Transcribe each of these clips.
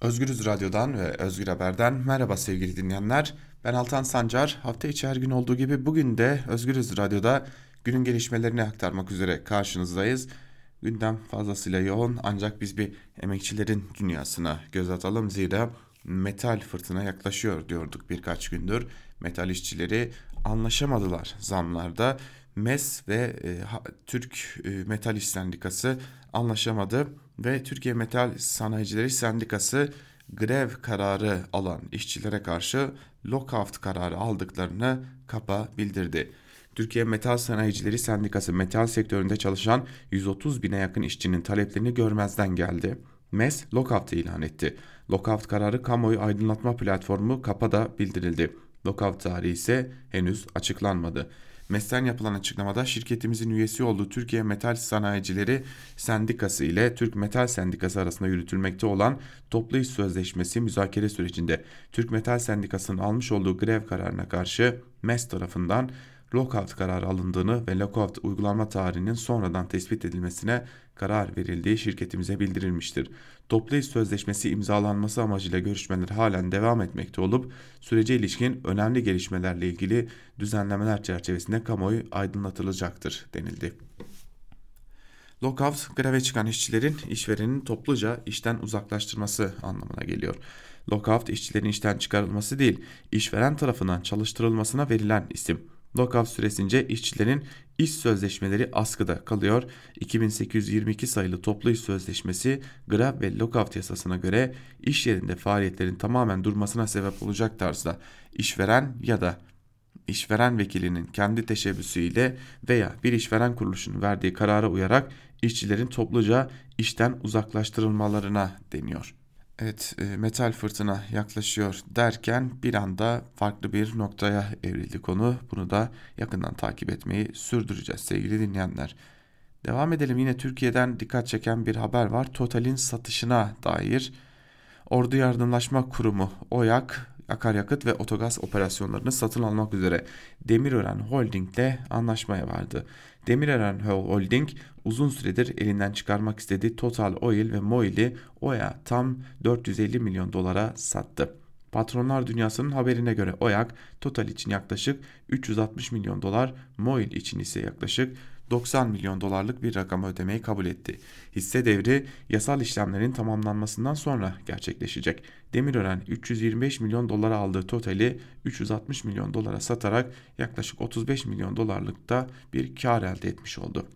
Özgürüz Radyo'dan ve Özgür Haber'den merhaba sevgili dinleyenler. Ben Altan Sancar. Hafta içi her gün olduğu gibi bugün de Özgürüz Radyo'da günün gelişmelerini aktarmak üzere karşınızdayız. Gündem fazlasıyla yoğun ancak biz bir emekçilerin dünyasına göz atalım. Zira metal fırtına yaklaşıyor diyorduk birkaç gündür. Metal işçileri anlaşamadılar zamlarda. MES ve e, Türk e, Metal İş Sendikası anlaşamadı ve Türkiye Metal Sanayicileri Sendikası grev kararı alan işçilere karşı lockout kararı aldıklarını kapa bildirdi. Türkiye Metal Sanayicileri Sendikası metal sektöründe çalışan 130 bine yakın işçinin taleplerini görmezden geldi. MES lockout ilan etti. Lockout kararı kamuoyu aydınlatma platformu KAPA'da bildirildi. Lockout tarihi ise henüz açıklanmadı. MES'ten yapılan açıklamada şirketimizin üyesi olduğu Türkiye Metal Sanayicileri Sendikası ile Türk Metal Sendikası arasında yürütülmekte olan toplu iş sözleşmesi müzakere sürecinde Türk Metal Sendikası'nın almış olduğu grev kararına karşı MES tarafından lockout kararı alındığını ve lockout uygulanma tarihinin sonradan tespit edilmesine karar verildiği şirketimize bildirilmiştir. Toplu iş sözleşmesi imzalanması amacıyla görüşmeler halen devam etmekte olup sürece ilişkin önemli gelişmelerle ilgili düzenlemeler çerçevesinde kamuoyu aydınlatılacaktır denildi. Lockout, greve çıkan işçilerin işverenin topluca işten uzaklaştırması anlamına geliyor. Lockout işçilerin işten çıkarılması değil, işveren tarafından çalıştırılmasına verilen isim. Lockout süresince işçilerin iş sözleşmeleri askıda kalıyor. 2822 sayılı toplu iş sözleşmesi grev ve lockout yasasına göre iş yerinde faaliyetlerin tamamen durmasına sebep olacak tarzda işveren ya da işveren vekilinin kendi teşebbüsüyle veya bir işveren kuruluşunun verdiği karara uyarak işçilerin topluca işten uzaklaştırılmalarına deniyor. Evet e, metal fırtına yaklaşıyor derken bir anda farklı bir noktaya evrildi konu. Bunu da yakından takip etmeyi sürdüreceğiz sevgili dinleyenler. Devam edelim yine Türkiye'den dikkat çeken bir haber var. Total'in satışına dair Ordu Yardımlaşma Kurumu OYAK akaryakıt ve otogaz operasyonlarını satın almak üzere Demirören Holding ile anlaşmaya vardı. Demirören Holding uzun süredir elinden çıkarmak istediği Total Oil ve Moil'i OYA tam 450 milyon dolara sattı. Patronlar Dünyası'nın haberine göre OYAK Total için yaklaşık 360 milyon dolar, Moil için ise yaklaşık 90 milyon dolarlık bir rakam ödemeyi kabul etti. Hisse devri yasal işlemlerin tamamlanmasından sonra gerçekleşecek. Demirören 325 milyon dolara aldığı totali 360 milyon dolara satarak yaklaşık 35 milyon dolarlıkta bir kar elde etmiş oldu.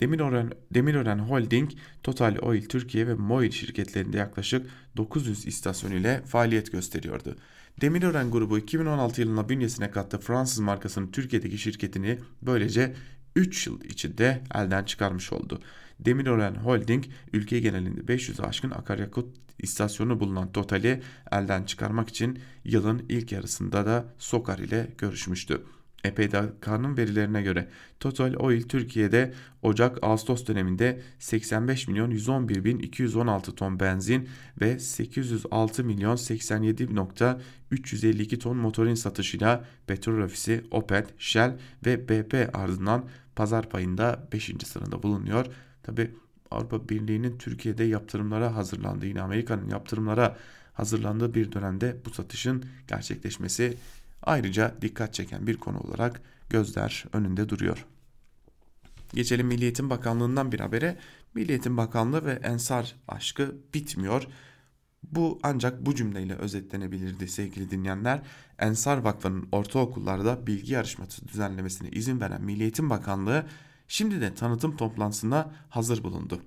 Demirören, Demirören Holding, Total Oil Türkiye ve Moil şirketlerinde yaklaşık 900 istasyon ile faaliyet gösteriyordu. Demirören grubu 2016 yılında bünyesine kattığı Fransız markasının Türkiye'deki şirketini böylece 3 yıl içinde elden çıkarmış oldu. Demirören Holding ülke genelinde 500 aşkın akaryakıt istasyonu bulunan Total'i elden çıkarmak için yılın ilk yarısında da Sokar ile görüşmüştü. EPDK'nın verilerine göre Total Oil Türkiye'de Ocak-Ağustos döneminde 85 milyon 111 bin 216 ton benzin ve 806 milyon 87 nokta 352 ton motorin satışıyla petrol ofisi OPEC, Shell ve BP ardından pazar payında 5. sırada bulunuyor. Tabi Avrupa Birliği'nin Türkiye'de yaptırımlara hazırlandığı yine Amerika'nın yaptırımlara hazırlandığı bir dönemde bu satışın gerçekleşmesi ayrıca dikkat çeken bir konu olarak gözler önünde duruyor. Geçelim Milli Eğitim Bakanlığı'ndan bir habere. Milli Eğitim Bakanlığı ve Ensar aşkı bitmiyor. Bu ancak bu cümleyle özetlenebilirdi sevgili dinleyenler. Ensar Vakfı'nın ortaokullarda bilgi yarışması düzenlemesine izin veren Milli Eğitim Bakanlığı şimdi de tanıtım toplantısına hazır bulundu.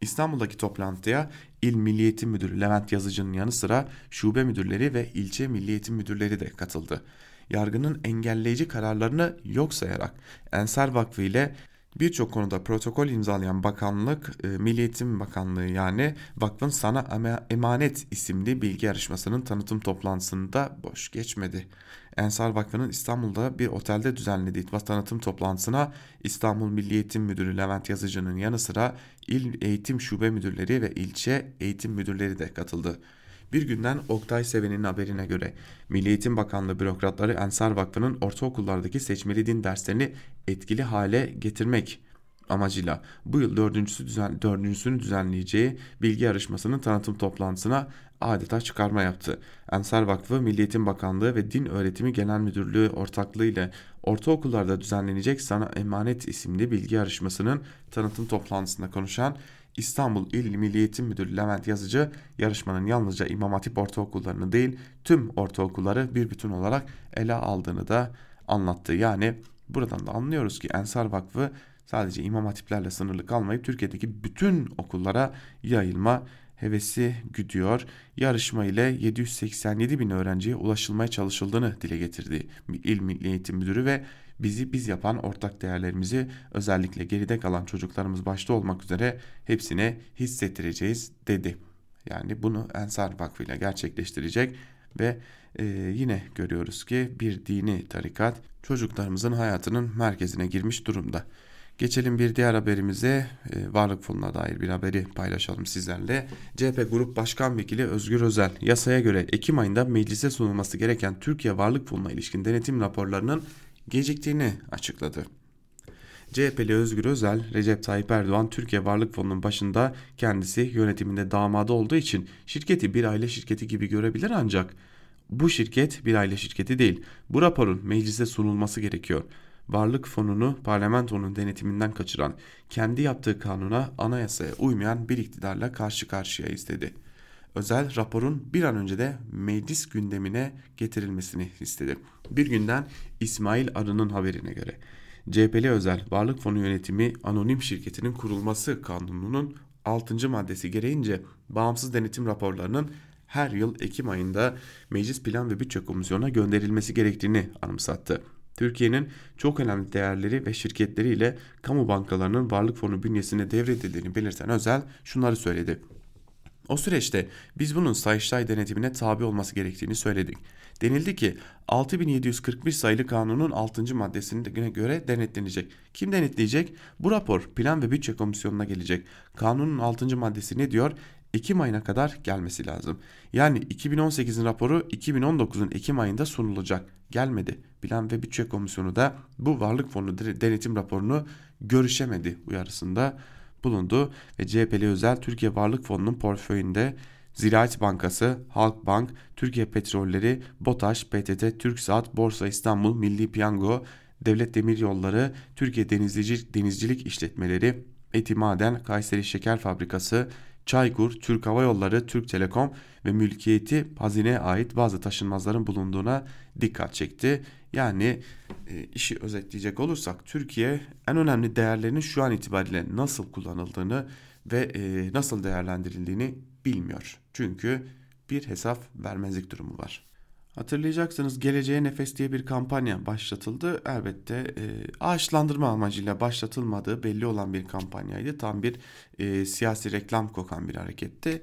İstanbul'daki toplantıya İl Milli Eğitim Müdürü Levent Yazıcı'nın yanı sıra şube müdürleri ve ilçe Milli Eğitim Müdürleri de katıldı. Yargının engelleyici kararlarını yok sayarak Ensar Vakfı ile Birçok konuda protokol imzalayan bakanlık, e, Milli Eğitim Bakanlığı yani Vakfın Sana Emanet isimli bilgi yarışmasının tanıtım toplantısında boş geçmedi. Ensar Vakfı'nın İstanbul'da bir otelde düzenlediği tanıtım toplantısına İstanbul Milli Eğitim Müdürü Levent Yazıcı'nın yanı sıra il eğitim şube müdürleri ve ilçe eğitim müdürleri de katıldı. Bir günden Oktay Seven'in haberine göre Milli Eğitim Bakanlığı bürokratları Ensar Vakfı'nın ortaokullardaki seçmeli din derslerini etkili hale getirmek amacıyla bu yıl dördüncüsü düzen, dördüncüsünü düzenleyeceği bilgi yarışmasının tanıtım toplantısına adeta çıkarma yaptı. Ensar Vakfı, Milli Eğitim Bakanlığı ve Din Öğretimi Genel Müdürlüğü ortaklığıyla ortaokullarda düzenlenecek Sana Emanet isimli bilgi yarışmasının tanıtım toplantısında konuşan İstanbul İl Milli Eğitim Müdürü Levent Yazıcı yarışmanın yalnızca İmam Hatip ortaokullarını değil tüm ortaokulları bir bütün olarak ele aldığını da anlattı. Yani buradan da anlıyoruz ki Ensar Vakfı sadece İmam Hatiplerle sınırlı kalmayıp Türkiye'deki bütün okullara yayılma hevesi güdüyor. Yarışma ile 787 bin öğrenciye ulaşılmaya çalışıldığını dile getirdi İl Milli Eğitim Müdürü ve bizi biz yapan ortak değerlerimizi özellikle geride kalan çocuklarımız başta olmak üzere hepsine hissettireceğiz dedi. Yani bunu Ensar Vakfı ile gerçekleştirecek ve e, yine görüyoruz ki bir dini tarikat çocuklarımızın hayatının merkezine girmiş durumda. Geçelim bir diğer haberimize e, varlık fonuna dair bir haberi paylaşalım sizlerle. CHP Grup Başkan Vekili Özgür Özel yasaya göre Ekim ayında meclise sunulması gereken Türkiye Varlık Fonu'na ilişkin denetim raporlarının geciktiğini açıkladı. CHP'li Özgür Özel, Recep Tayyip Erdoğan Türkiye Varlık Fonu'nun başında kendisi yönetiminde damadı olduğu için şirketi bir aile şirketi gibi görebilir ancak bu şirket bir aile şirketi değil. Bu raporun meclise sunulması gerekiyor. Varlık fonunu parlamentonun denetiminden kaçıran, kendi yaptığı kanuna, anayasaya uymayan bir iktidarla karşı karşıya istedi. Özel raporun bir an önce de meclis gündemine getirilmesini istedi. Bir günden İsmail Arı'nın haberine göre CHP'li özel varlık fonu yönetimi anonim şirketinin kurulması kanununun 6. maddesi gereğince bağımsız denetim raporlarının her yıl Ekim ayında Meclis Plan ve Bütçe Komisyonu'na gönderilmesi gerektiğini anımsattı. Türkiye'nin çok önemli değerleri ve şirketleriyle kamu bankalarının varlık fonu bünyesine devredildiğini belirten Özel şunları söyledi. O süreçte biz bunun Sayıştay denetimine tabi olması gerektiğini söyledik. Denildi ki 6741 sayılı kanunun 6. maddesine göre denetlenecek. Kim denetleyecek? Bu rapor Plan ve Bütçe Komisyonu'na gelecek. Kanunun 6. maddesi ne diyor? Ekim ayına kadar gelmesi lazım. Yani 2018'in raporu 2019'un Ekim ayında sunulacak. Gelmedi. Plan ve Bütçe Komisyonu da bu varlık fonu denetim raporunu görüşemedi uyarısında bulundu ve CHP'li özel Türkiye Varlık Fonu'nun portföyünde Ziraat Bankası, Halkbank, Türkiye Petrolleri, BOTAŞ, PTT, TürkSat, Borsa İstanbul, Milli Piyango, Devlet Demiryolları, Türkiye Denizcilik, Denizcilik İşletmeleri, Etimaden, Kayseri Şeker Fabrikası, Çaykur, Türk Hava Yolları, Türk Telekom ve mülkiyeti hazineye ait bazı taşınmazların bulunduğuna dikkat çekti. Yani e, işi özetleyecek olursak Türkiye en önemli değerlerinin şu an itibariyle nasıl kullanıldığını ve e, nasıl değerlendirildiğini bilmiyor. Çünkü bir hesap vermezlik durumu var. Hatırlayacaksınız Geleceğe Nefes diye bir kampanya başlatıldı. Elbette e, ağaçlandırma amacıyla başlatılmadığı belli olan bir kampanyaydı. Tam bir e, siyasi reklam kokan bir hareketti.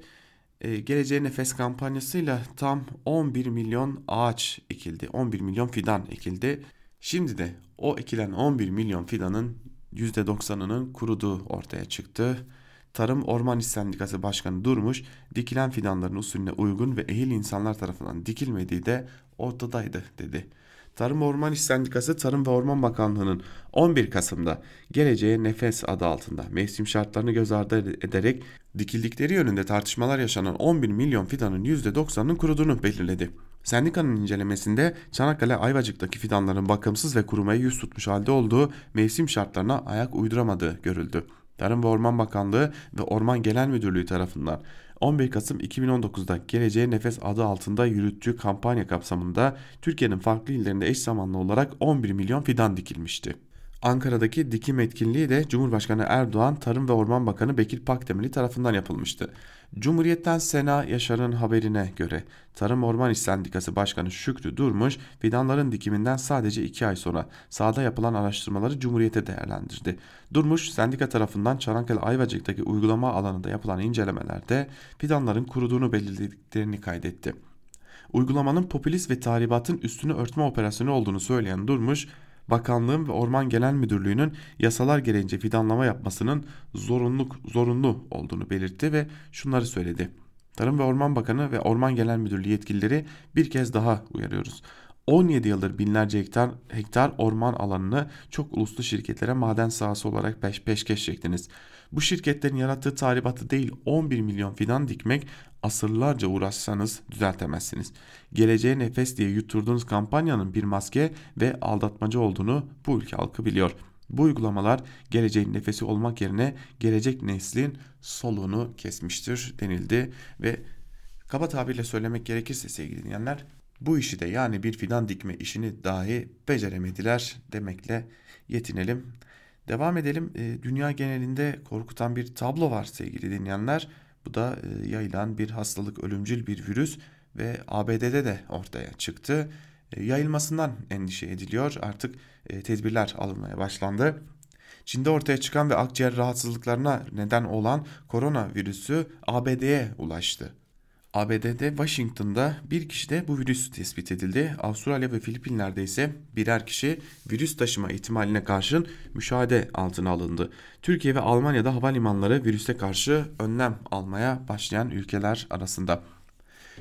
E, Geleceğe Nefes kampanyasıyla tam 11 milyon ağaç ekildi. 11 milyon fidan ekildi. Şimdi de o ekilen 11 milyon fidanın %90'ının kuruduğu ortaya çıktı. Tarım Orman İş Sendikası Başkanı Durmuş, dikilen fidanların usulüne uygun ve ehil insanlar tarafından dikilmediği de ortadaydı dedi. Tarım Orman İş Sendikası Tarım ve Orman Bakanlığı'nın 11 Kasım'da Geleceğe Nefes adı altında mevsim şartlarını göz ardı ederek dikildikleri yönünde tartışmalar yaşanan 11 milyon fidanın %90'ının kuruduğunu belirledi. Sendikanın incelemesinde Çanakkale Ayvacık'taki fidanların bakımsız ve kurumaya yüz tutmuş halde olduğu mevsim şartlarına ayak uyduramadığı görüldü. Tarım ve Orman Bakanlığı ve Orman Genel Müdürlüğü tarafından 11 Kasım 2019'da Geleceğe Nefes adı altında yürüttüğü kampanya kapsamında Türkiye'nin farklı illerinde eş zamanlı olarak 11 milyon fidan dikilmişti. Ankara'daki dikim etkinliği de Cumhurbaşkanı Erdoğan, Tarım ve Orman Bakanı Bekir Pakdemirli tarafından yapılmıştı. Cumhuriyet'ten Sena Yaşar'ın haberine göre Tarım Orman İş Sendikası Başkanı Şükrü Durmuş fidanların dikiminden sadece 2 ay sonra sahada yapılan araştırmaları Cumhuriyet'e değerlendirdi. Durmuş sendika tarafından Çanakkale Ayvacık'taki uygulama alanında yapılan incelemelerde fidanların kuruduğunu belirlediklerini kaydetti. Uygulamanın popülist ve tahribatın üstünü örtme operasyonu olduğunu söyleyen Durmuş, bakanlığın ve Orman Genel Müdürlüğü'nün yasalar gereğince fidanlama yapmasının zorunluluk, zorunlu olduğunu belirtti ve şunları söyledi. Tarım ve Orman Bakanı ve Orman Genel Müdürlüğü yetkilileri bir kez daha uyarıyoruz. 17 yıldır binlerce hektar, hektar orman alanını çok uluslu şirketlere maden sahası olarak peş, peşkeş çektiniz. Bu şirketlerin yarattığı tahribatı değil 11 milyon fidan dikmek asırlarca uğraşsanız düzeltemezsiniz. Geleceğe nefes diye yutturduğunuz kampanyanın bir maske ve aldatmaca olduğunu bu ülke halkı biliyor. Bu uygulamalar geleceğin nefesi olmak yerine gelecek neslin soluğunu kesmiştir denildi ve kaba tabirle söylemek gerekirse sevgili dinleyenler bu işi de yani bir fidan dikme işini dahi beceremediler demekle yetinelim. Devam edelim. E, dünya genelinde korkutan bir tablo var sevgili dinleyenler. Bu da e, yayılan bir hastalık, ölümcül bir virüs ve ABD'de de ortaya çıktı. E, yayılmasından endişe ediliyor. Artık tedbirler alınmaya başlandı. Çin'de ortaya çıkan ve akciğer rahatsızlıklarına neden olan koronavirüsü ABD'ye ulaştı. ABD'de Washington'da bir kişide bu virüs tespit edildi. Avustralya ve Filipinler'de ise birer kişi virüs taşıma ihtimaline karşın müşahede altına alındı. Türkiye ve Almanya'da havalimanları virüse karşı önlem almaya başlayan ülkeler arasında.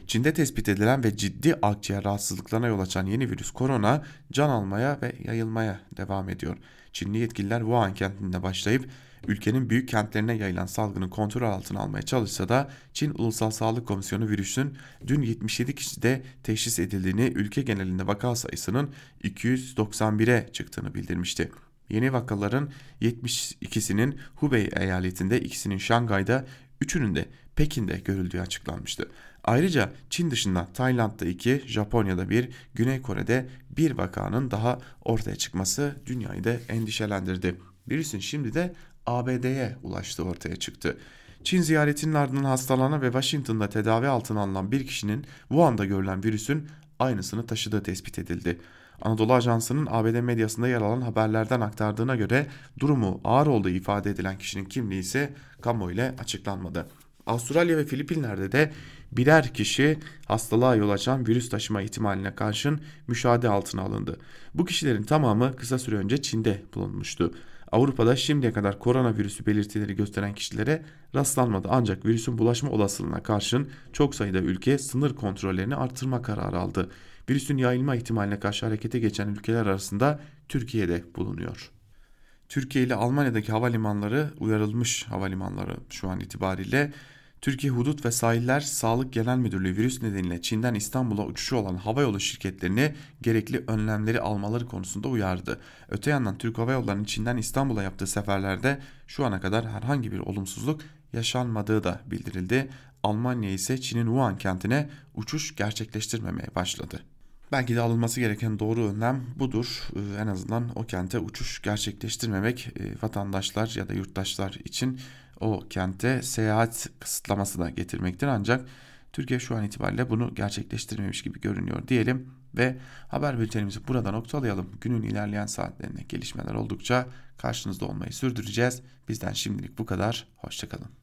Çin'de tespit edilen ve ciddi akciğer rahatsızlıklarına yol açan yeni virüs korona can almaya ve yayılmaya devam ediyor. Çinli yetkililer Wuhan kentinde başlayıp ülkenin büyük kentlerine yayılan salgını kontrol altına almaya çalışsa da Çin Ulusal Sağlık Komisyonu virüsün dün 77 kişide teşhis edildiğini, ülke genelinde vaka sayısının 291'e çıktığını bildirmişti. Yeni vakaların 72'sinin Hubei eyaletinde, ikisinin Şangay'da, üçünün de Pekin'de görüldüğü açıklanmıştı. Ayrıca Çin dışında Tayland'da iki, Japonya'da bir, Güney Kore'de bir vakanın daha ortaya çıkması dünyayı da endişelendirdi. Virüsün şimdi de ABD'ye ulaştığı ortaya çıktı. Çin ziyaretinin ardından hastalanan ve Washington'da tedavi altına alınan bir kişinin Wuhan'da görülen virüsün aynısını taşıdığı tespit edildi. Anadolu Ajansı'nın ABD medyasında yer alan haberlerden aktardığına göre durumu ağır olduğu ifade edilen kişinin kimliği ise kamuoyuyla açıklanmadı. Avustralya ve Filipinler'de de birer kişi hastalığa yol açan virüs taşıma ihtimaline karşın müşahede altına alındı. Bu kişilerin tamamı kısa süre önce Çin'de bulunmuştu. Avrupa'da şimdiye kadar koronavirüsü belirtileri gösteren kişilere rastlanmadı ancak virüsün bulaşma olasılığına karşın çok sayıda ülke sınır kontrollerini artırma kararı aldı. Virüsün yayılma ihtimaline karşı harekete geçen ülkeler arasında Türkiye'de bulunuyor. Türkiye ile Almanya'daki havalimanları uyarılmış havalimanları şu an itibariyle Türkiye Hudut ve Sahiller Sağlık Genel Müdürlüğü virüs nedeniyle Çin'den İstanbul'a uçuşu olan havayolu şirketlerini gerekli önlemleri almaları konusunda uyardı. Öte yandan Türk Hava Yolları'nın Çin'den İstanbul'a yaptığı seferlerde şu ana kadar herhangi bir olumsuzluk yaşanmadığı da bildirildi. Almanya ise Çin'in Wuhan kentine uçuş gerçekleştirmemeye başladı. Belki de alınması gereken doğru önlem budur. Ee, en azından o kente uçuş gerçekleştirmemek e, vatandaşlar ya da yurttaşlar için o kente seyahat kısıtlaması da getirmektir. Ancak Türkiye şu an itibariyle bunu gerçekleştirmemiş gibi görünüyor diyelim ve haber bültenimizi burada noktalayalım. Günün ilerleyen saatlerinde gelişmeler oldukça karşınızda olmayı sürdüreceğiz. Bizden şimdilik bu kadar. Hoşçakalın.